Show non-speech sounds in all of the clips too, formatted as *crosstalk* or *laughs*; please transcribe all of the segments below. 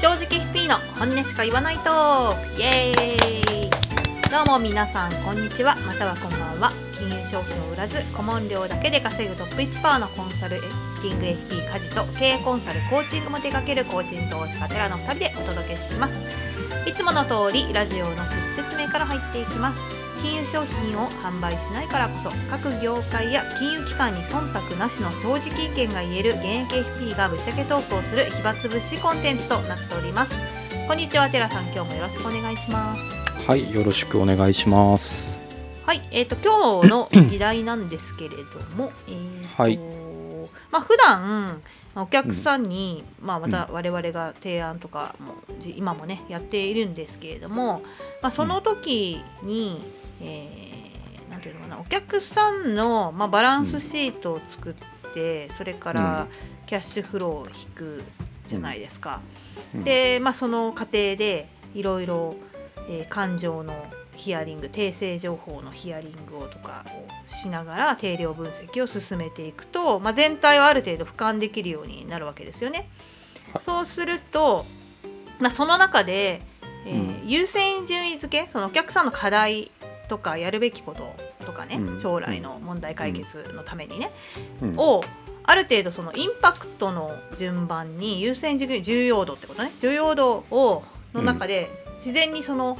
正直 FP の本音しか言わないとイエーイ。どうも皆さんこんにちは。またはこんばんは。金融商品を売らず顧問料だけで稼ぐトップ1パーのコンサルティング FP 家事と経営コンサルコーチングも手掛ける個人投資家テラの2人でお届けします。いつもの通りラジオの趣旨説明から入っていきます。金融商品を販売しないからこそ各業界や金融機関に忖度なしの正直意見が言える現役 FP がぶっちゃけトークをする暇つぶしコンテンツとなっております。こんにちはテラさん。今日もよろしくお願いします。はい、よろしくお願いします。はい、えっ、と今日の議題なんですけれども、えーとはい。まあ普段まあお客さんに、まあまた我々が提案とかもじ今もねやっているんですけれども、まあその時に、えーなんていうのかなお客さんのまあバランスシートを作って、それからキャッシュフローを引くじゃないですか。うん。で、まあその過程でいろいろ、えー感情のヒアリング訂正情報のヒアリングをとかをしながら定量分析を進めていくと、まあ、全体をある程度俯瞰できるようになるわけですよね。はい。そうすると、まあ、その中で、えーう優先順位付けそのお客さんの課題とかやるべきこととかね、うん。将来の問題解決のためにね、うん。をある程度そのインパクトの順番に優先順位重要度ってことね。重要度をの中で自然にその、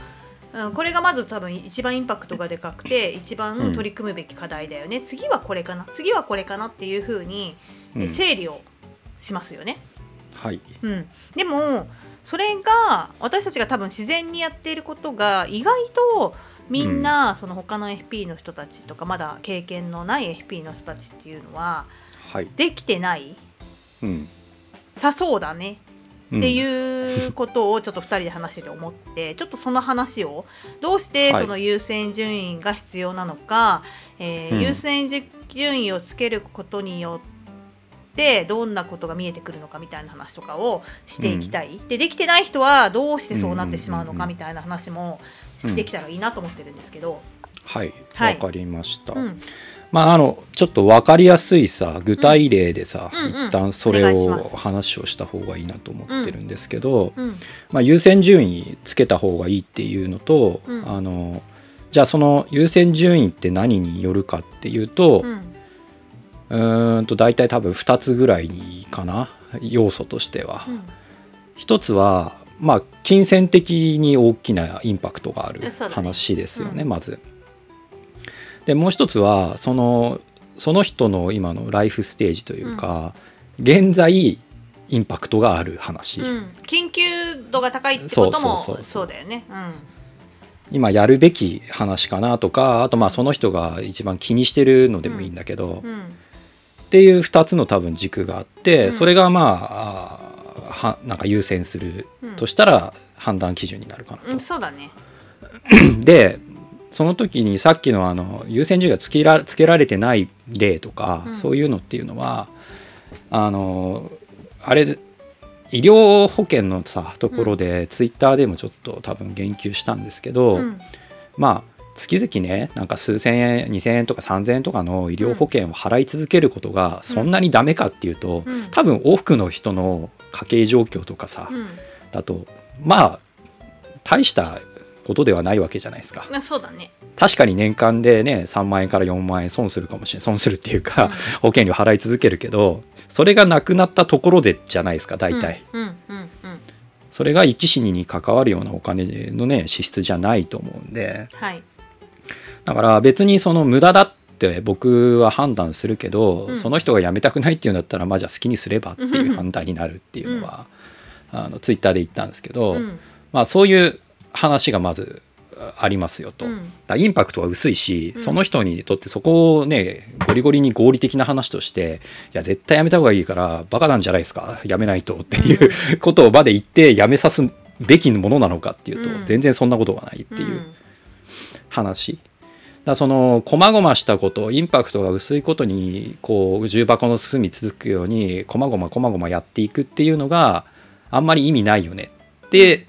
うん、これがまず多分一番インパクトがでかくて一番取り組むべき課題だよね、次はこれかな。次はこれかなっていうふうに整理をしますよね。はい、うん、でもそれが私たちが多分自然にやっていることが意外とみんな、その他の FP の人たちとかまだ経験のない FP の人たちっていうのははい、できてない。うん、さそうだね。っっていうことをちょっと2人で話してて思って *laughs* ちょっとその話をどうしてはい。その優先順位が必要なのか、えーうん。優先順位をつけることによってどんなことが見えてくるのかみたいな話とかをしていきたい、でできてない人はどうしてそうなってしまうのかみたいな話もできたらいいなと思ってるんですけど、はい、はい。わかりました。うん。まああのちょっとわかりやすいさ具体例でさ、うんうん一旦そおれを話をした方がいいなと思ってるんですけど、うんまあ優先順位つけた方がいいっていうのと、うん。あのじゃあその優先順位って何によるかっていうと、うんと大体多分2つぐらいかな。要素としては。うん。一つはまあ金銭的に大きなインパクトがある話ですよねうん。まず。でもう一つはそのその人の今のライフステージというか、現在インパクトがある話、うん。緊急度が高いってこともそうそうそうそう。そうだよね。うん。今やるべき話かなとかあとまあその人が一番気にしてるのでもいいんだけど、うんっていう2つの多分軸があって、うん。それがまあはなんか優先するとしたら判断基準になるかなと。うん、そうだね。*clears throat* でその時にさっきのあの優先順位がつけらつけられてない例とか、うん。そういうのっていうのはあのあれ医療保険のさところで、ツイッターでもちょっと多分言及したんですけど、うん。まあ月々ねなんか数千円2,000円とか3,000円とかの医療保険を払い続けることがそんなにダメかっていうと、うん。多分多くの人の家計状況とかさ、うん。だとまあ大したことではないわけじゃないですか。あそうだね。確かに年間でね3万円から4万円損するかもしれない損するっていうか、うん。保険料払い続けるけどそれがなくなったところでじゃないですか大体、それが生き死にに関わるようなお金のね支出じゃないと思うんで。はい。だから別にその無駄だって僕は判断するけど、うん。その人が辞めたくないっていうんだったらまあじゃあ好きにすればっていう判断になるっていうのは、あのツイッターで言ったんですけど、うん。まあそういう話がまずありますよと。うん。だインパクトは薄いし、うん。その人にとってそこをねゴリゴリに合理的な話としていや絶対やめた方がいいからバカなんじゃないですかやめないとっていうことを場で言ってやめさすべきものなのかっていうと、うん。全然そんなことがないっていう話。だその細々したことインパクトが薄いことにこう重箱の隅続くように細々細々やっていくっていうのがあんまり意味ないよね。って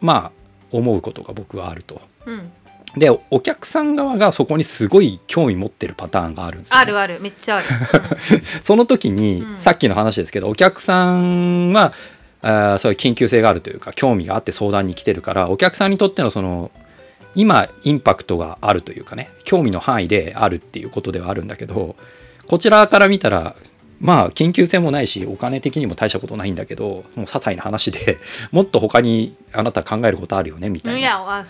まあ思うことが僕はあると。うん。うんでお客さん側がそこにすごい興味持ってるパターンがあるんですよ、あるある。めっちゃある。*laughs* その時に、うん。さっきの話ですけどお客さんはあーそういう緊急性があるというか興味があって相談に来てるからお客さんにとってのその今インパクトがあるというかね興味の範囲であるっていうことではあるんだけどこちらから見たらまあ緊急性もないしお金的にも大したことないんだけどもう些細な話で *laughs* もっと他にあなた考えることあるよねみたいな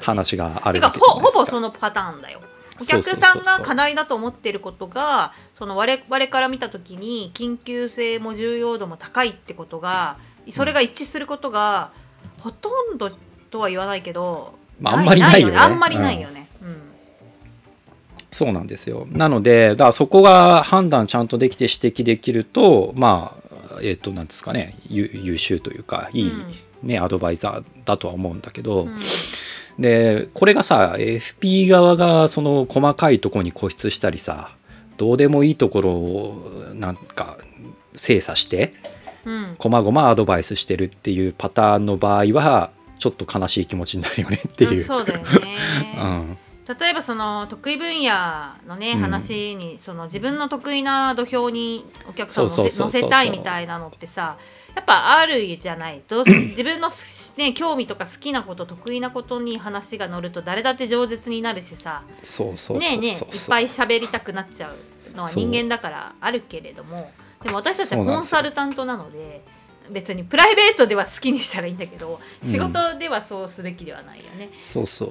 話があるわけじゃほほないですか。ぼそのパターンだよ。お客さんが課題だと思ってることがその我々から見た時に緊急性も重要度も高いってことがそれが一致することがほとんどとは言わないけど、まああんまりないよね。あんまりないよね、うん。そうなんですよ。なので、だからそこが判断ちゃんとできて指摘できると、まあ、えっ、と、なんですかね、優優秀というか、いい、ね、アドバイザーだとは思うんだけど、うん。で、これがさ、FP 側がその細かいところに固執したりさ、どうでもいいところをなんか精査して、うん。こまごまアドバイスしてるっていうパターンの場合は、ちょっと悲しい気持ちになるよねっていう。そうだよ *laughs* うねん、例えばその得意分野のね、うん。話にその自分の得意な土俵にお客さんを乗せたいみたいなのってさやっぱあるじゃない？と *laughs* 自分の、ね、興味とか好きなこと得意なことに話が乗ると誰だって饒舌になるしさ。ねえねえいっぱい喋りたくなっちゃうのは人間だからあるけれども。でも私たちはコンサルタントなので別にプライベートでは好きにしたらいいんだけどうん。仕事ではそうすべきではないよね。そうそう。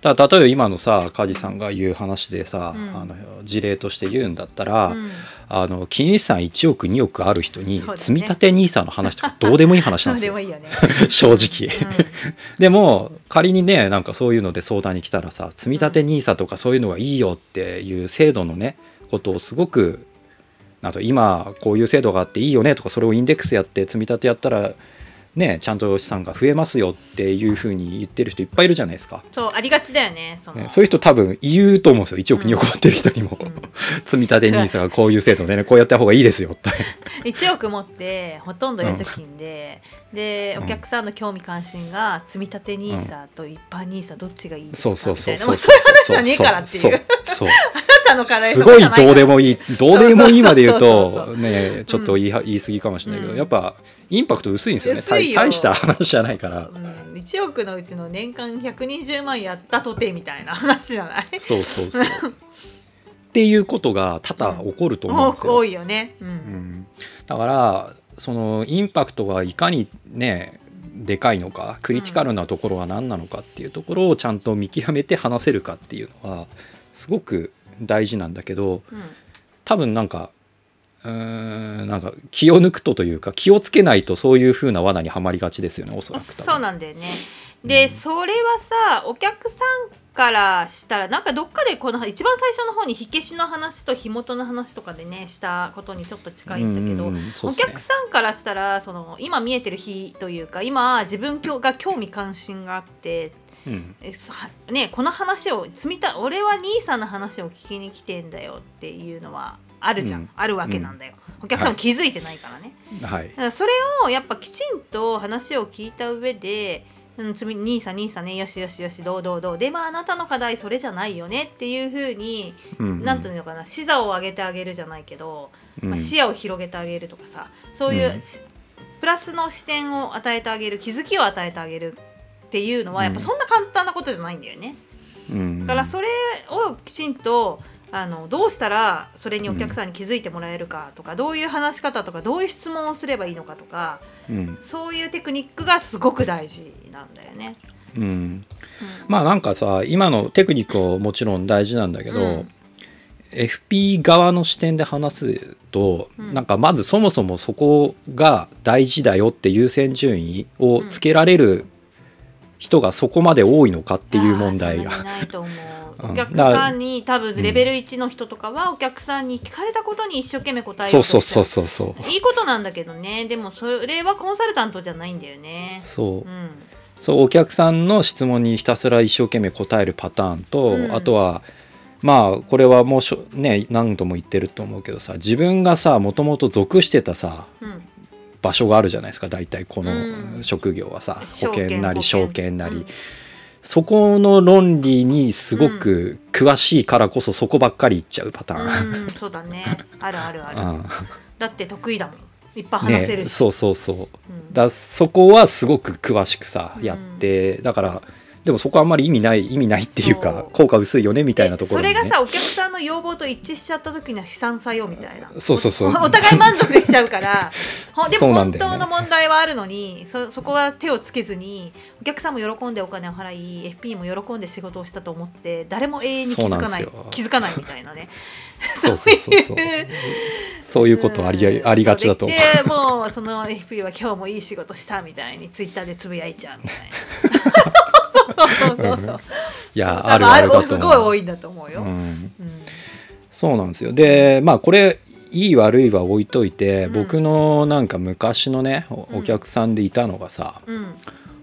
だから例えば今のさ梶さんが言う話でさ、うん。あの事例として言うんだったら、うん。あの金融資産1億2億ある人にね。積み立て NISA の話とかどうでもいい話そなんですよ。うでもいいよね。*laughs* 正直。でも仮にねなんかそういうので相談に来たらさ積み立て NISA とかそういうのがいいよっていう制度のねことをすごくなんと今こういう制度があっていいよねとかそれをインデックスやって積み立てやったらねちゃんと資産が増えますよっていうふうに言ってる人いっぱいいるじゃないですか。そうありがちだよねその、ね、そういう人多分言うと思うんですよ1億うん2億持ってる人にも、うん。*laughs* 積み立て NISA がこういう制度でねこうやった方がいいですよって。*laughs* 1億持ってほとんど預貯金で、でうん。お客さんの興味関心が積み立て NISA と一般 NISA どっちがいいですかそうそうそうみたいなもうそういう話じゃねえからっていう。そうあなそうたの課題すごいどうでももいいどうでもいいまで言うとねちょっと言い,、言い過ぎかもしれないけど、うん。やっぱインパクト薄いんですよね。大した話じゃないから。うん、1億のうちの年間120万やったとてみたいな話じゃない？そうそうそう。っていうことが多々起こると思うんですよ、多いよね、うん。うん。だからそのインパクトがいかにねでかいのかクリティカルなところは何なのかっていうところをちゃんと見極めて話せるかっていうのはすごく大事なんだけどうん。多分なんかうーんなんか気を抜くとというか気をつけないとそういう風な罠にはまりがちですよねおそらくそうなんだよね。で、うん。それはさお客さんからしたらなんかどっかでこの一番最初の方に火消しの話と火元の話とかでねしたことにちょっと近いんだけど、うんうんうんそうお客さんからしたらその今見えてる火というか今自分が興味関心があってうん。ね、この話を積みた俺は兄さんの話を聞きに来てんだよっていうのはあるじゃん、うん。あるわけなんだよ、お客さんも気づいてないからね、はい。らそれをやっぱきちんと話を聞いた上で「うん、つみ兄さん兄さんねよしよしよしどうどうどう。でまああなたの課題それじゃないよね」っていうふうに、うん。うんなんていうのかな視座を上げてあげるじゃないけど、うん。まあ、視野を広げてあげるとかさそういう、プラスの視点を与えてあげる気づきを与えてあげるっていうのはやっぱうんそんな簡単なことじゃないんだよね。うん。だからそれをきちんとあのどうしたらそれにお客さんに気づいてもらえるかとか、どういう話し方とかどういう質問をすればいいのかとかうん。そういうテクニックがすごく大事なんだよね。うん。うん。まあなんかさ今のテクニックももちろん大事なんだけど、うん。FP 側の視点で話すと、うん。なんかまずそもそもそこが大事だよって優先順位をつけられる人がそこまで多いのかっていう問題が。お客さんに多分レベル1の人とかはお客さんに聞かれたことに一生懸命答えよそうそうそうそうそう。いいことなんだけどね。でもそれはコンサルタントじゃないんだよね。そう。うん。そうお客さんの質問にひたすら一生懸命答えるパターンと、うん。あとはまあこれはもうしょね何度も言ってると思うけどさ自分がさもともと属してたさうん場所があるじゃないですか大体こうん。の職業はさ、証保険なり保証券なり、うん。そこの論理にすごく詳しいからこそそこばっかり言っちゃうパターン。うん、そうだね。あるあるある、うん。だって得意だもん。いっぱい話せるし、ね、そうそうそう。うん。だそこはすごく詳しくさうん。やって、だからでもそこはあんまり意味ない意味ないっていうそかう。効果薄いよねみたいなところに、ね、それがさお客さんの要望と一致しちゃった時には悲惨さよみたいな。そうそうそう。おお互い満足しちゃうから。*laughs* ほでそうも本当の問題はあるのにそそこは手をつけずにお客さんも喜んでお金を払い FP も喜んで仕事をしたと思って誰も永遠に気づかない気づかないみたいなね。そうそうそうそう。*laughs* そういうことあり,、うん。ありがちだと。思うでもうその FP は今日もいい仕事したみたいにツイッターでつぶやいちゃうみたいなそうそうそういや *laughs* あるあるだとすごい多思う、いんだと思うよ、うん、うん。そうなんですよ。でまあこれいい悪いは置いといて、うん。僕のなんか昔のねお客さんでいたのがさ、うん。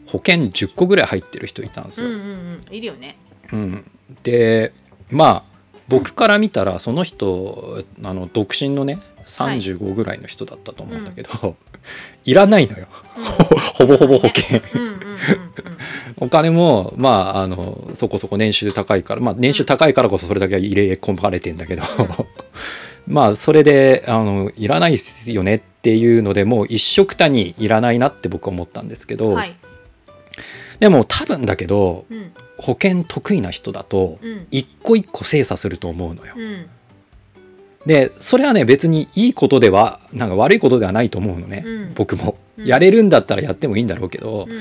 保険10個ぐらい入ってる人いたんですよ、うんうんうん。いるよね。うん、でまあ僕から見たらその人あの独身のね35ぐらいの人だったと思うんだけど、*laughs* いらないのよ。うん。*laughs* ほぼほぼ保険。お金もまああのそこそこ年収高いからまあ年収高いからこそそれだけは入れ込まれてんだけど、*laughs* まあそれであのいらないっすよねっていうのでもう一緒くたにいらないなって僕は思ったんですけど、はいでも多分だけどうん。保険得意な人だとうん。一個一個精査すると思うのよ。うん。でそれはね別にいいことではなんか悪いことではないと思うのね、うん。僕も、うん。やれるんだったらやってもいいんだろうけど、うん。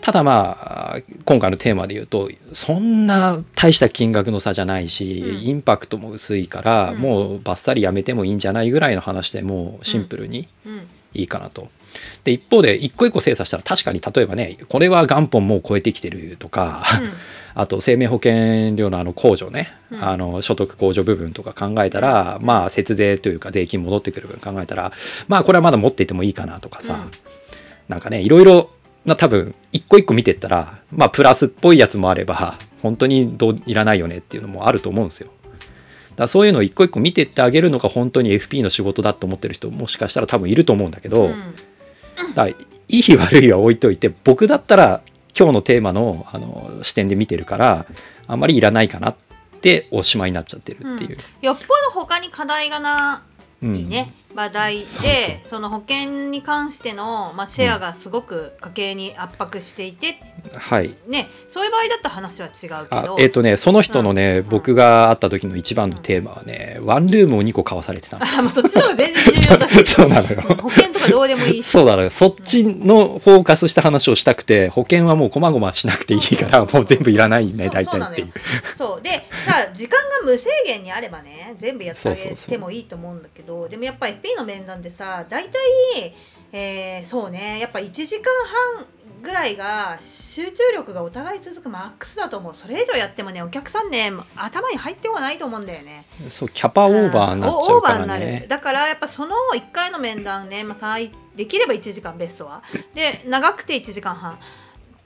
ただまあ今回のテーマで言うとそんな大した金額の差じゃないし、うん。インパクトも薄いから、うん。もうバッサリやめてもいいんじゃないぐらいの話でもうシンプルにうん。いいかなと。で一方で一個一個精査したら確かに例えばねこれは元本もう超えてきてるとか、*laughs* あと生命保険料のあの控除ね、うん。あの所得控除部分とか考えたら、まあ節税というか税金戻ってくる分考えたらまあこれはまだ持っていてもいいかなとかさ、うん。なんかねいろいろな多分一個一個見てったらまあプラスっぽいやつもあれば本当にどういらないよねっていうのもあると思うんですよ。だそういうのを一個一個見てってあげるのが本当に FP の仕事だと思ってる人もしかしたら多分いると思うんだけど、うんだいい悪いは置いといて僕だったら今日のテーマのあの視点で見てるからあんまりいらないかなっておしまいになっちゃってるっていう。よっぽど他に課題がなうん。いね、話題でその保険に関しての、まあ、シェアがすごく家計に圧迫していて、はい。ね、そういう場合だったら話は違うけど。あえっ、とねその人のね、うん。僕が会った時の一番のテーマはね、ワンルームを2個買わされてたの。あもうそっちの方が全然重要だし。*laughs* そうなのよ。うん保険とか *laughs* どうでもいい。しそうだねそっちのフォーカスした話をしたくて保険はもうこまごましなくていいからもう全部いらないね大体っていう。そうでさ時間が無制限にあればね全部やってあげてもいいと思うんだけどでもやっぱ FP の面談でさ大体、えーそうねやっぱ1時間半ぐらいが集中力がお互い続くマックスだと思う。それ以上やってもねお客さんね頭に入ってはないと思うんだよね。そうキャパオーバーになっちゃうかんオーバーにならねる。だからやっぱその1回の面談ね、まあ、最できれば1時間ベストは。*laughs* で長くて1時間半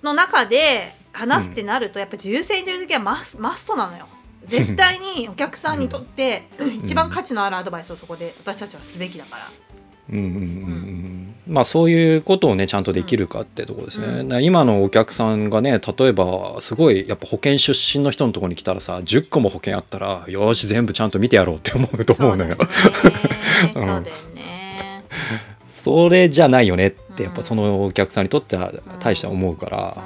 の中で話すってなると、やっぱ自由性という時はマスマストなのよ。絶対にお客さんにとって一番価値のあるアドバイスをそこで私たちはすべきだから。うんうんうんうんまあそういうことをねちゃんとできるかってとこですね、うん。今のお客さんがね例えばすごいやっぱ保険出身の人のところに来たらさ10個も保険あったらよし全部ちゃんと見てやろうって思うと思うのよ。そうだよね。うん。それじゃないよねってうんやっぱそのお客さんにとっては大して思うから、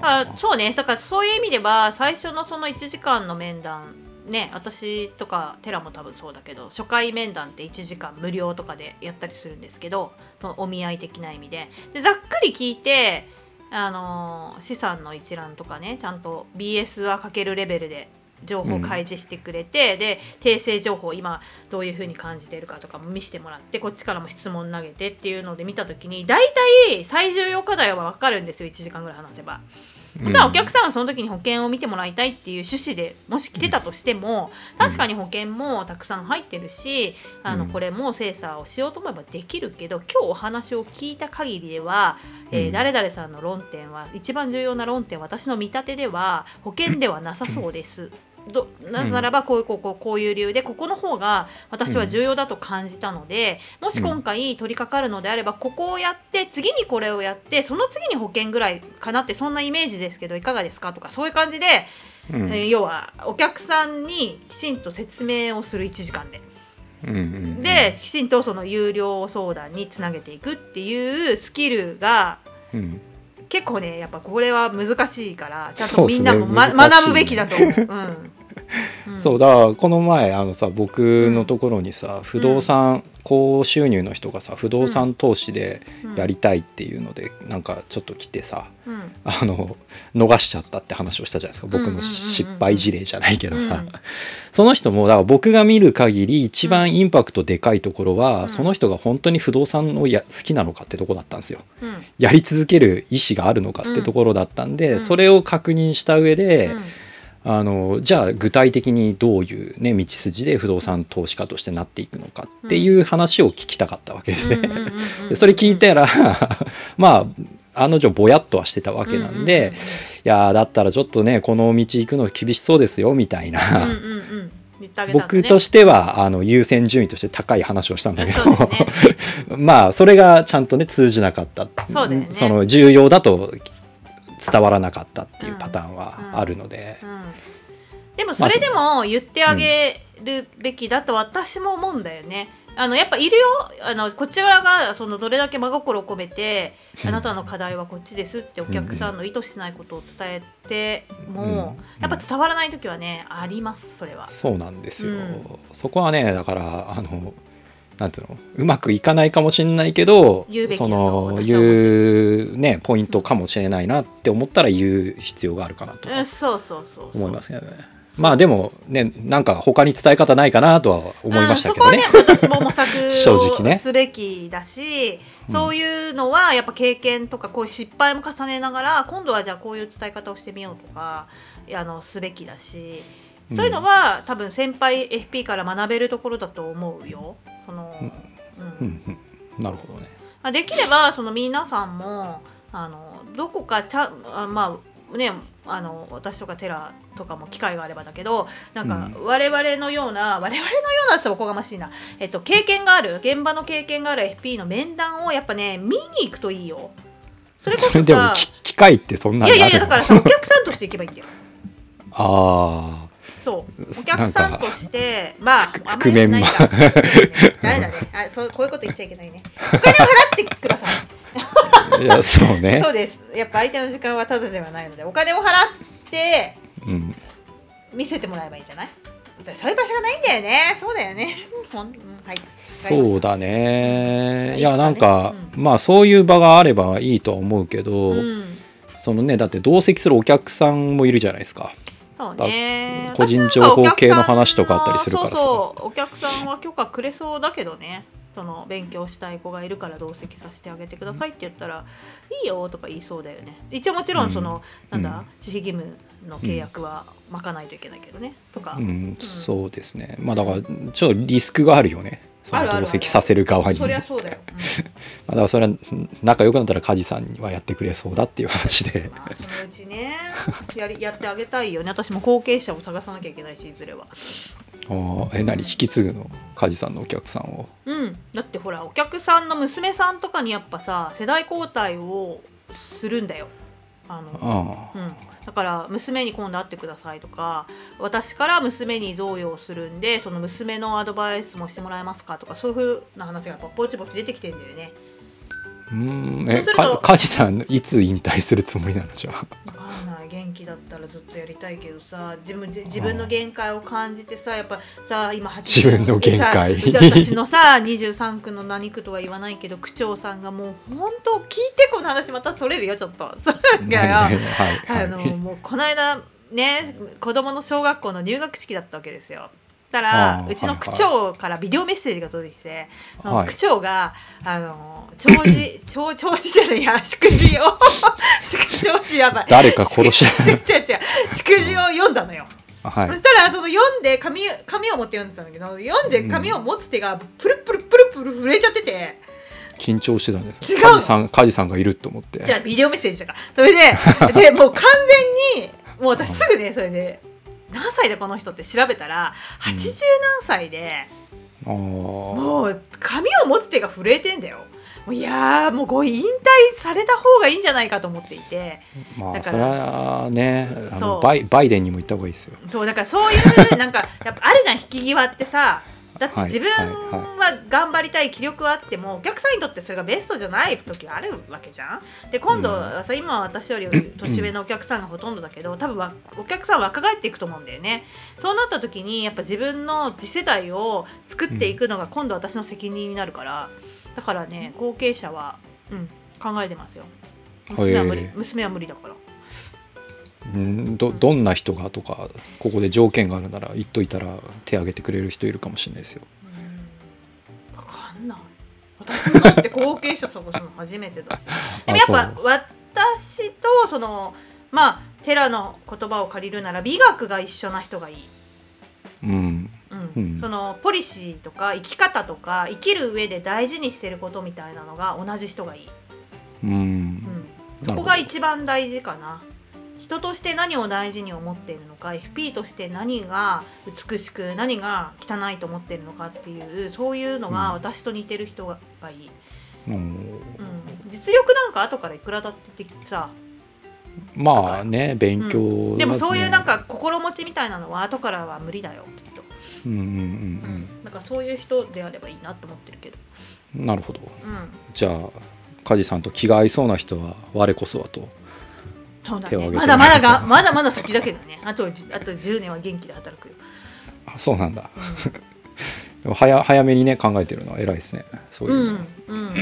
あそうね。だからそういう意味では最初のその1時間の面談ね私とかテラも多分そうだけど初回面談って1時間無料とかでやったりするんですけどそのお見合い的な意味ででざっくり聞いてあのー資産の一覧とかねちゃんと BS はかけるレベルで情報を開示してくれて、で訂正情報今どういうふうに感じてるかとかも見せてもらってこっちからも質問投げてっていうので見た時に大体最重要課題は分かるんですよ1時間ぐらい話せば。うん。またお客さんはその時に保険を見てもらいたいっていう趣旨でもし来てたとしても確かに保険もたくさん入ってるしあのうんこれも精査をしようと思えばできるけど今日お話を聞いた限りでは、えーうん。誰々さんの論点は一番重要な論点私の見立てでは保険ではなさそうです。どなぜならばこういうこうこうこういう理由でここの方が私は重要だと感じたので、もし今回取り掛かるのであればここをやって次にこれをやってその次に保険ぐらいかなってそんなイメージですけどいかがですかとかそういう感じで、うん。えー要はお客さんにきちんと説明をする1時間で。うんうんうん。できちんとその有料相談につなげていくっていうスキルがうん結構ねやっぱこれは難しいからちゃんとみんなも、ま難しい。学ぶべきだと思う。うん、そうだからこの前あのさ僕のところにさ、不動産高収入の人がさ不動産投資でうん。やりたいっていうので、なんかちょっと来てさうん。あの逃しちゃったって話をしたじゃないですか。僕のうんうんうんうん失敗事例じゃないけどさ、うん。その人もだから僕が見る限り一番インパクトでかいところは、うん。その人が本当に不動産をや好きなのかってとこだったんですよ。うん。やり続ける意思があるのかってところだったんで、うん。それを確認した上で、うんあのじゃあ具体的にどういう、ね、道筋で不動産投資家としてなっていくのかっていう話を聞きたかったわけですね。それ聞いたらまあ案の定ぼやっとはしてたわけなんで、いやーだったらちょっとねこの道行くの厳しそうですよみたいな、僕としてはあの優先順位として高い話をしたんだけどまあそれがちゃんとね通じなかったそねその重要だと伝わらなかったっていうパターンはあるので、うんでもそれでも言ってあげるべきだと私も思うんだよね。あのやっぱいるよあのこちらがそのどれだけ真心を込めてあなたの課題はこっちですってお客さんの意図しないことを伝えても、うん。やっぱ伝わらない時はねありますそれは。そうなんですよ、うん。そこはねだからあのなんつうの？うまくいかないかもしれないけどその言うねポイントかもしれないなって思ったら言う必要があるかなとうん、そうそうそうそう。思いますけどね。まあでもねなんか他に伝え方ないかなとは思いましたけどね。うんそこはね私も模索 *laughs* 正直ね。をすべきだし、そういうのはやっぱ経験とかこういう失敗も重ねながら今度はじゃあこういう伝え方をしてみようとかあのすべきだし。そういうのは、多分先輩 FP から学べるところだと思うよ。うんうんうん、なるほどね。まあできればその皆さんもあのどこかちゃんあまあねあの私とかテラとかも機会があればだけどなんか我々のような、我々のようなっておこがましいな、えっと、経験がある現場の経験がある FP の面談をやっぱね見に行くといいよ。それこそも機会ってそんないやいやいやだからさお客さんとして行けばいいんだよ。あそう。おす客さんとしてまああんま覆面りないか。誰だね。あそうこういうこと言っちゃいけないね。お金を払ってください。あいやそうね。そうです。やっぱ相手の時間はただではないのでお金を払ってうん、見せてもらえばいいんじゃない？そういう場所がないんだよね。そうだよね。*laughs* はい。そうだね。いいやなんか、うまあそういう場があればいいとは思うけど、うん。そのねだって同席するお客さんもいるじゃないですか。そうね。個人情報系の話とかあったりするからさ。そうそうお客さんは許可くれそうだけどね。その勉強したい子がいるから同席させてあげてくださいって言ったらいいよとか言いそうだよね。一応もちろんその、うん。なんだ守秘義務の契約は巻かないといけないけどね、とか、うん、そうですねまあだからちょっとリスクがあるよねその同席させる側に。そりねゃそうだよ、うん。*laughs* まあだからそれは仲良くなったら梶さんにはやってくれそうだっていう話で。まあそのうちねやり *laughs* やってあげたいよね。私も後継者を探さなきゃいけないしいずれは。あーえ何？引き継ぐの梶さんのお客さんを。うん。だってほらお客さんの娘さんとかにやっぱさ世代交代をするんだよあのあうん、だから娘に今度会ってくださいとか私から娘に贈与をするんでその娘のアドバイスもしてもらえますかとかそういうふうな話がやっぱぼちぼち出てきてんだよね。あうん。えか梶さんいつ引退するつもりなのじゃあ？わかんない元気だったらずっとやりたいけどさ自分自分の限界を感じてさやっぱさ今自分の限界。私のさ23区の何区とは言わないけど区長さんがもう本当聞いてこの話またそれるよちょっと。もうこの間ね子供の小学校の入学式だったわけですよ。たらうちの区長からビデオメッセージが届いてきて、はい。区長があの弔辞弔弔辞じゃないや祝辞を *laughs* 祝辞やばい。誰か殺し違う違う祝辞を読んだのよ。はい。そしたらその読んで紙紙を持って読んでたんだけど読んで紙を持つ手がプルプルプルプル震えちゃってて。緊張してたんです違う梶さん梶さんがいると思って。じゃあビデオメッセージだから。それで *laughs* でもう完全にもう私すぐねそれで何歳でこの人って調べたら80何歳で、あー。もう紙を持つ手が震えてんだよ。もういやーもうご引退された方がいいんじゃないかと思っていて。だからまあそれはねあのバイバイデンにも言った方がいいですよ。そうだからそういうなんかやっぱあるじゃん引き際ってさだって自分は頑張りたい気力はあってもお客さんにとってそれがベストじゃない時あるわけじゃん。で今度はさ、今は私より年上のお客さんがほとんどだけど多分わお客さん若返っていくと思うんだよね。そうなった時にやっぱ自分の次世代を作っていくのが今度私の責任になるからだからね後継者は、うん、考えてますよ。娘は無理娘は無理だから。うんどどんな人がとかここで条件があるなら言っといたら手挙げてくれる人いるかもしれないですよ。分かんない。私もだって後継者探すの初めてだし。*laughs* でもやっぱ私とそのまあ寺の言葉を借りるなら美学が一緒な人がいい。うん、うん、そのポリシーとか生き方とか生きる上で大事にしてることみたいなのが同じ人がいい。うん、うん、そこが一番大事かな。人として何を大事に思っているのか FP として何が美しく何が汚いと思っているのかっていうそういうのが私と似てる人がいい、うん、うん、実力なんか後からいくらだってさ。まあね勉強、うん、でもそういうなんか心持ちみたいなのは後からは無理だよきっと。うんうんうんうん。だからそういう人であればいいなと思ってるけど。なるほど、うん、じゃあ梶さんと気が合いそうな人は我こそはとそうだね、まだまだがまだまだ先だけどね。あとあと10年は元気で働くよ。あそうなんだ、うん、早早めにね考えてるのは偉いですね。そういうの、うんうん、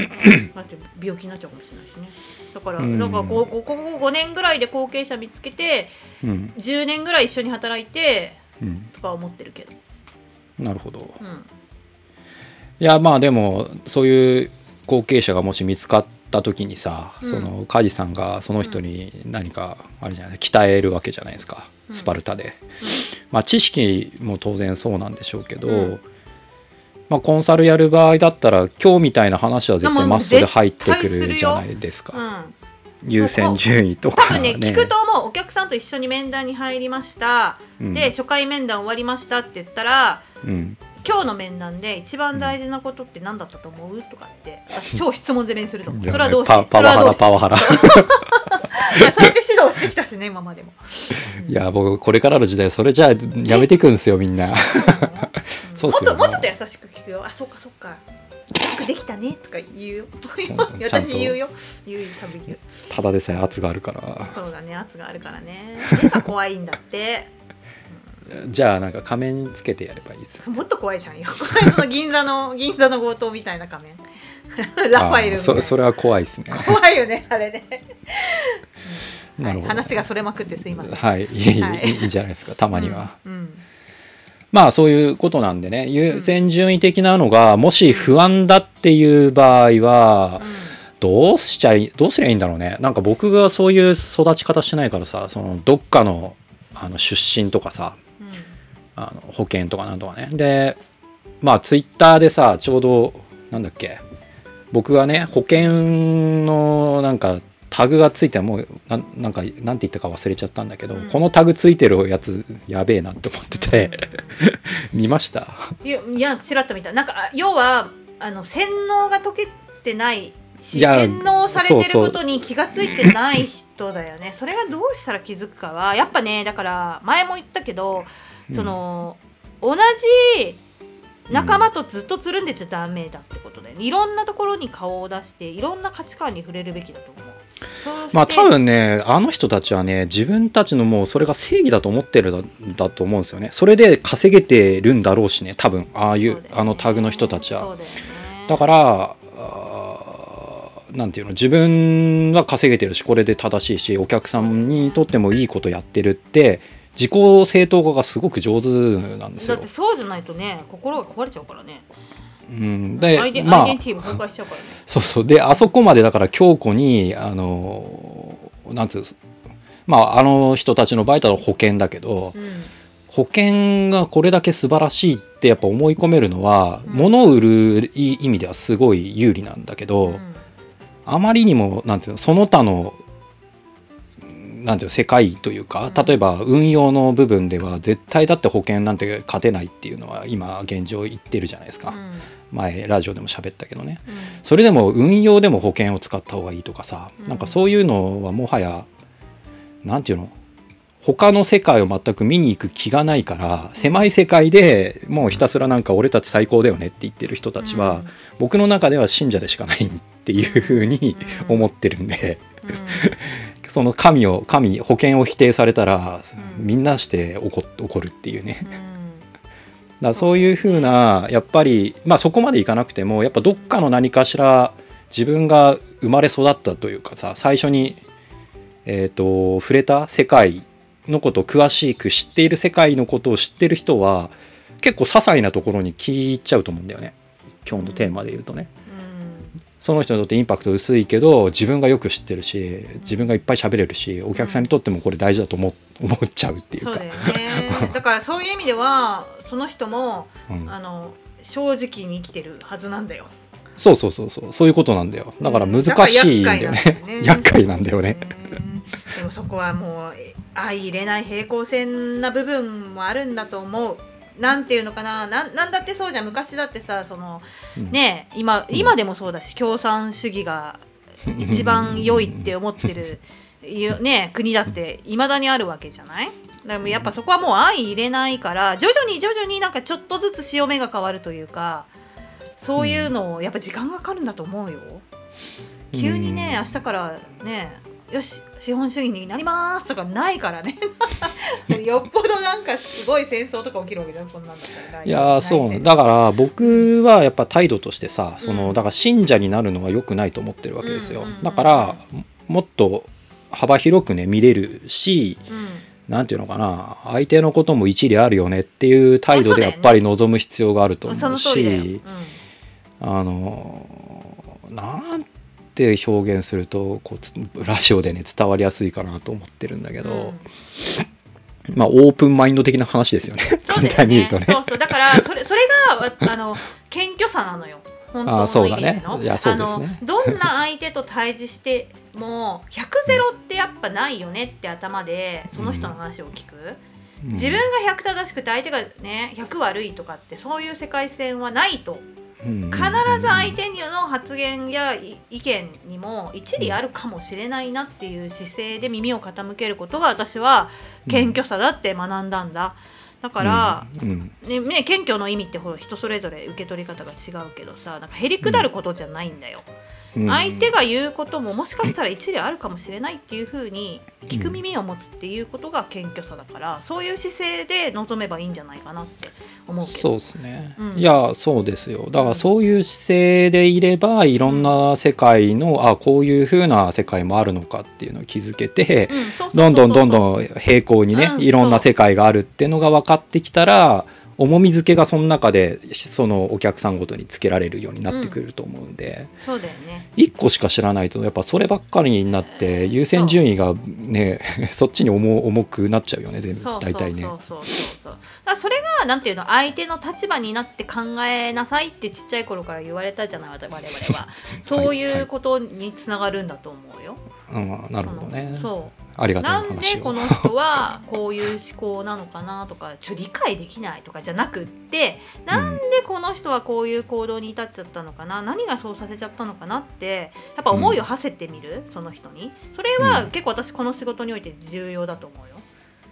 だって病気になっちゃうかもしれないしね。だから、うん、なんかこうここ5年ぐらいで後継者見つけて、うん、10年ぐらい一緒に働いて、うん、とか思ってるけど。なるほど、うん、いやまあでもそういう後継者がもし見つかってった時にさ、うん、その梶さんがその人に何かあれじゃない鍛えるわけじゃないですか、スパルタで、まあ知識も当然そうなんでしょうけど、まあ、コンサルやる場合だったら今日みたいな話は絶対マッソで入ってくるじゃないですか。優先順位とか、ね、多分ね聞くと思うお客さんと一緒に面談に入りました、うん、で初回面談終わりましたって言ったら、うん、今日の面談で一番大事なことって何だったと思う？とかって私超質問攻めにすると思う。それはどうしてパワハラパワハラ。それで指導してきたしね今までも、うん、いや僕これからの時代それじゃあやめていくんですよみんな。*laughs* そうもっともうちょっと優しく聞くよ。あそっかそっか。よくできたねとか言うよ。私言うよ。言う多分言うただでさえ圧があるから。そうだね圧があるからね。目が怖いんだってじゃあなんか仮面つけてやればいいですもっと怖いじゃんよ。銀座の *laughs* 銀座の強盗みたいな仮面。*laughs* ラファエルそそれは怖いですね。怖いよねあれね、*laughs* なるほど、話がそれまくってすいません。はいいいはい、いいんじゃないですかたまには、うん、うん、まあそういうことなんでね優先順位的なのがもし不安だっていう場合は、どうしちゃいどうすりゃいいんだろうね。なんか僕がそういう育ち方してないからさそのどっかのあの出身とかさあの保険とかなんとかね。でまあツイッターでさちょうどなんだっけ。僕がね保険のなんかタグがついてもうななんかなんて言ったか忘れちゃったんだけど、うん、このタグついてるやつやべえなって思ってて *laughs* 見ました？いやいやちらっと見たなんか要はあの洗脳が解けてないし洗脳されてることに気が付いてない人だよね。*laughs* それがどうしたら気づくかはやっぱねだから前も言ったけどその、同じ仲間とずっとつるんでちゃダメだってことで、ね、いろんなところに顔を出していろんな価値観に触れるべきだと思う。まあ多分ねあの人たちはね自分たちのもうそれが正義だと思ってるんだと思うんですよね。それで稼げてるんだろうしね多分。ああいう、ね、あのタグの人たちは。だ、ね,、からなんていうの自分は稼げてるしこれで正しいしお客さんにとってもいいことやってるって自己正当化がすごく上手なんですよ。だってそうじゃないとね心が壊れちゃうからね。うん。でアイデまあ、アイデンティティも崩壊しちゃうからね。*laughs* そうそう。であそこまでだから強固にあのなんつうまああの人たちの場合だと保険だけど、うん、保険がこれだけ素晴らしいってやっぱ思い込めるのは、うん、物を売る意味ではすごい有利なんだけど、うん、あまりにもなんていうのその他のなんていう世界というか例えば運用の部分では絶対だって保険なんて勝てないっていうのは今現状言ってるじゃないですか、前ラジオでも喋ったけどね、それでも運用でも保険を使った方がいいとかさ、なんかそういうのはもはやなんていうの他の世界を全く見に行く気がないから狭い世界でもうひたすらなんか俺たち最高だよねって言ってる人たちは、うん。僕の中では信者でしかないっていうふうにうん。思ってるんで、うんその神を神保険を否定されたら、うんみんなして怒怒るっていうね。うんだからそういうふうなやっぱりまあそこまでいかなくてもやっぱどっかの何かしら自分が生まれ育ったというかさ最初に、えー、と触れた世界のことを詳しく知っている世界のことを知ってる人は結構些細なところに聞いちゃうと思うんだよね今日のテーマで言うとね。その人にとってインパクト薄いけど自分がよく知ってるし自分がいっぱい喋れるしお客さんにとってもこれ大事だと思っ思っちゃうっていうか。そうね。*laughs* だからそういう意味ではその人もうん。あの正直に生きてるはずなんだよ。そうそうそうそう。そういうことなんだよ。だから難しいんだよね、うん *laughs* 厄介なんだよね、うん。でもそこはもうえ相入れない平行線な部分もあるんだと思うなんていうのかななんなんだってそうじゃん。昔だってさそのうん。ねえ今うん。今でもそうだし共産主義が一番良いって思ってる *laughs* よね国だっていまだにあるわけじゃない？でもやっぱそこはもう相入れないから徐々に徐々になんかちょっとずつ潮目が変わるというかそういうのをやっぱ時間がかかるんだと思うよ。急にね、うん明日からねよし資本主義になりますとかないからね。*laughs* よっぽどなんかすごい戦争とか起きるわけじゃんそんなんだったら。いやそうだから僕はやっぱ態度としてさそのうんだから信者になるのは良くないと思ってるわけですよ、だからもっと幅広くね見れるしうん。なんていうのかな相手のことも一理あるよねっていう態度でやっぱり望む必要があると思うしあのなんて表現するとこうつラジオでね伝わりやすいかなと思ってるんだけうん。ど、まあオープンマインド的な話ですよね。そう簡単に言うとね。そうそう。だからそれそれがわあの謙虚さなのよ。本当のあそうだね。そうですね。あのどんな相手と対峙しても100ゼロってやっぱないよねって頭でその人の話を聞く、うん。自分が100正しくて相手がね100悪いとかってそういう世界線はないとうん必ず相手の発言やい意見にも一理あるかもしれないなっていう姿勢で耳を傾けることが私は謙虚さだって学んだんだ。だから、うん。ねね、謙虚の意味ってほら人それぞれ受け取り方が違うけどさなんかへりくだることじゃないんだよ、うん相手が言うことももしかしたら一理あるかもしれないっていうふうに聞く耳を持つっていうことが謙虚さだからそういう姿勢で臨めばいいんじゃないかなって思うけど。そうですね、うん。いやそうですよ。だからそういう姿勢でいればいろんな世界のあこういう風な世界もあるのかっていうのを気づけてどんどんどんどん平行にねうんいろんな世界があるっていうのが分かってきたら重み付けがその中でそのお客さんごとにつけられるようになってくると思うんで、そうだよね。一個しか知らないとやっぱそればっかりになって優先順位がね *laughs* そっちに重重くなっちゃうよね全部大体ね。そうそうそう。それがなんていうの相手の立場になって考えなさいってちっちゃい頃から言われたじゃない我々は。*laughs* そういうことにつながるんだと思うよ。うん、なるほどね。そうありがたないん話を。でこの人はこういう思考なのかなとかちょ理解できないとかじゃなくってなんでこの人はこういう行動に至っちゃったのかな何がそうさせちゃったのかなってやっぱ思いを馳せてみる、その人に。それはうん。結構私この仕事において重要だと思うよ。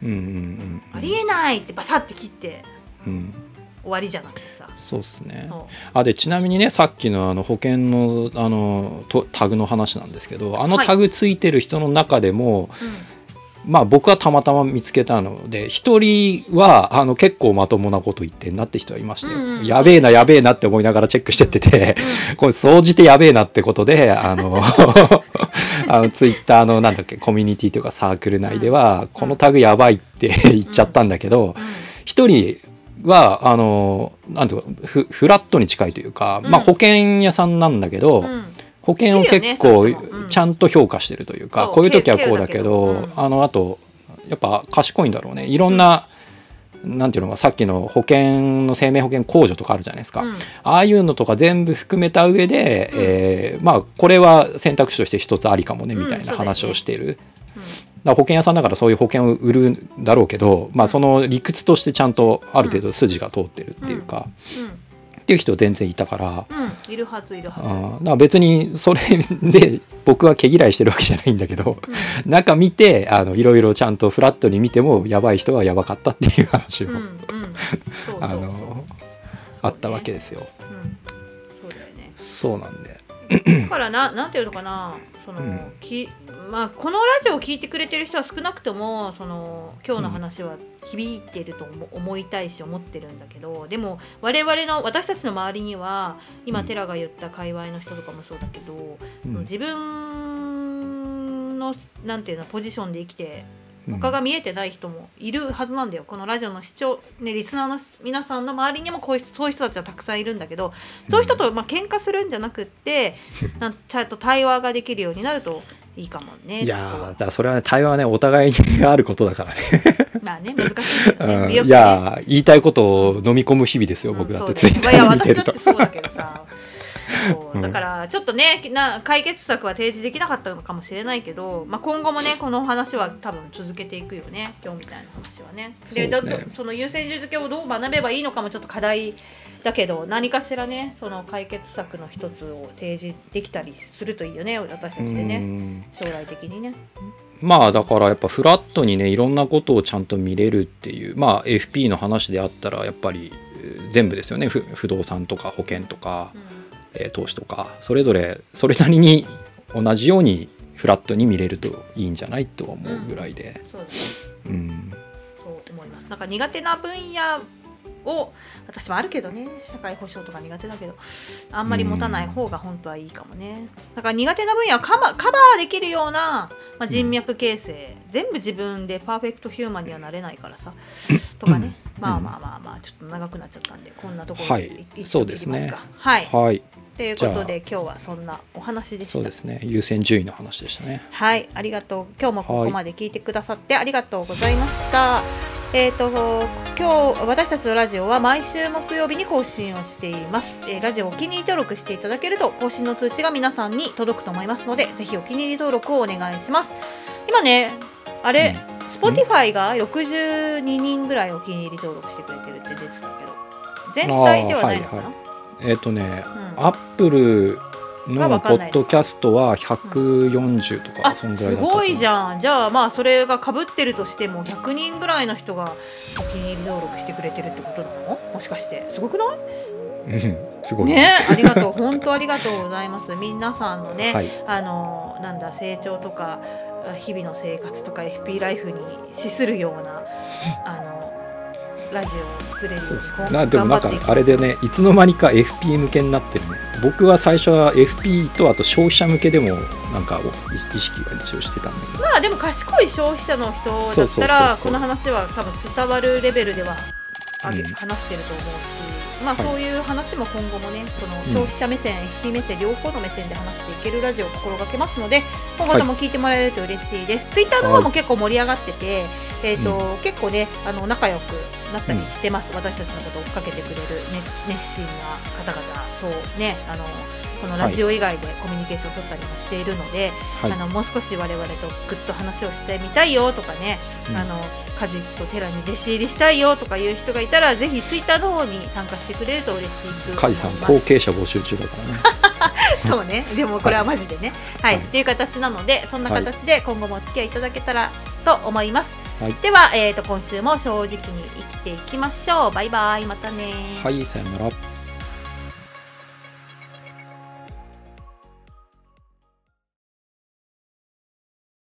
うんうんうん。ありえないってバサッて切って。うん、終わりじゃなくてさ。そうですね。そあでちなみにねさっきのあの保険のあのとタグの話なんですけどあのはい。タグついてる人の中でも、ううん。まあ僕はたまたま見つけたので一人はあの結構まともなこと言ってんなって人はいましたよ、うんうんやべえなやべえなって思いながらチェックしてってて、これ総じてやべえなってことであの *laughs* あのツイッターのなんだっけコミュニティというかサークル内では、このタグやばいって言っちゃったんだけど、一人はあのなんていうかフフラットに近いというか、うん。まあ保険屋さんなんだけど、うん。うん保険を結構ちゃんと評価してるというか、こういう時はこうだけ軽ど、あのあとやっぱ賢いんだろうね。いろんな、なんていうのかさっきの保険の生命保険控除とかあるじゃないですか、うん。ああいうのとか全部含めた上で、えーまあこれは選択肢として一つありかもねみたいな話をしてる。だから保険屋さんだからそういう保険を売るんだろうけど、まあ、その理屈としてちゃんとある程度筋が通ってるっていうか、うん。っっていう人全然いたから。うん。いるはずいるはず。だ別にそれで僕は毛嫌いしてるわけじゃないんだけど中見てあのいろいろちゃんとフラットに見てもやばい人はやばかったっていう話を、うんうんうん。そうそう。あのあったわけですよ。うん。そうだよね。そうなんで。だからななんていうのかなその、うん。きまあ、このラジオを聞いてくれてる人は少なくともその今日の話は響いてると思思いたいし思ってるんだけどでも我々の私たちの周りには今うん。テラが言った界隈の人とかもそうだけど、うん。自分のなんていうのポジションで生きてうん他が見えてない人もいるはずなんだよ、このラジオの視聴、ね、リスナーの皆さんの周りにもこういうそういう人たちはたくさんいるんだけどそういう人とまあ喧嘩するんじゃなくってなんちゃんと対話ができるようになるといいかもね。いやーだそれはね対話はねお互いにあることだからね。まあね難しいね。うんねいやー言いたいことを飲み込む日々ですよ、僕だってツイッタうんそうだよいや私だって。そうだけどさだからちょっとねな解決策は提示できなかったのかもしれないけど、まあ、今後もねこの話は多分続けていくよね。今日みたいな話はね。でだとその優先順位付けをどう学べばいいのかもちょっと課題だけど何かしらねその解決策の一つを提示できたりするといいよね。私たちでうねん。将来的にね。まあだからやっぱフラットにねいろんなことをちゃんと見れるっていうまあ FP の話であったらやっぱりえー全部ですよね。ふ不動産とか保険とか、うんえー投資とかそれぞれそれなりに同じようにフラットに見れるといいんじゃないとは思うぐらいで、そうだね。うん。そう思います。なんか苦手な分野を私もあるけどね。社会保障とか苦手だけど。あんまり持たない方が本当はいいかもね。だから苦手な分野をカバカバーできるような、まあ、人脈形成、全部自分でパーフェクトヒューマンにはなれないからさ。とかね、うん。まあまあまあまあちょっと長くなっちゃったんでこんなところはい。そうですね。はい。はいということで今日はそんなお話でした。そうですね優先順位の話でしたねはい、ありがとう。今日もここまで聞いてくださってありがとうございました。えっ、と今日私たちのラジオは毎週木曜日に更新をしています。えーラジオお気に入り登録していただけると更新の通知が皆さんに届くと思いますので、ぜひお気に入り登録をお願いします。今ね、あれ、Spotify が62人ぐらいお気に入り登録してくれてるって出てたけど、全体ではないのかな？えっ、とね、うん。アップルのポッドキャストは140とか、あそんぐらいすごいじゃん。じゃあまあそれがかぶってるとしても100人ぐらいの人がお気に入り登録してくれてるってことなの？もしかして。すごくない？うん。すごい。ね。ありがとう。本当ありがとうございます。皆さんのね、はい。あのなんだ成長とか日々の生活とか FP ライフに資するようなあのラジオを作れるよそううですにこなでもなんかあれでね。いつの間にか FP 向けになってるね。僕は最初は FP とあと消費者向けでもなんかお意識が一応してたんだけど。まあでも賢い消費者の人だったらこの話は多分伝わるレベルでは話してると思うしまあはい。そういう話も今後もねそのうん。消費者目線、FP 目線両方の目線で話していけるラジオを心がけますので今後とも聞いてもらえると嬉しいです、ツイッターの方も結構盛り上がってて、えーと結構ねあの仲良くなったりしてます、私たちのことを追っかけてくれる、ね、熱心な方々とねあのこのラジオ以外でコミュニケーションを取ったりもしているので、はい。あのもう少し我々とぐっと話をしてみたいよとかね、うん。あのカジとテラに弟子入りしたいよとかいう人がいたらぜひツイッターの方に参加してくれると嬉しいカジさん後継者募集中だからね。*laughs* そうね。でもこれはマジでね。はい、はい。っていう形なのでそんな形で今後もお付き合いいただけたらと思います、はい。では、えー、と今週も正直に生きていきましょう。バイバイ。またねはい。さよなら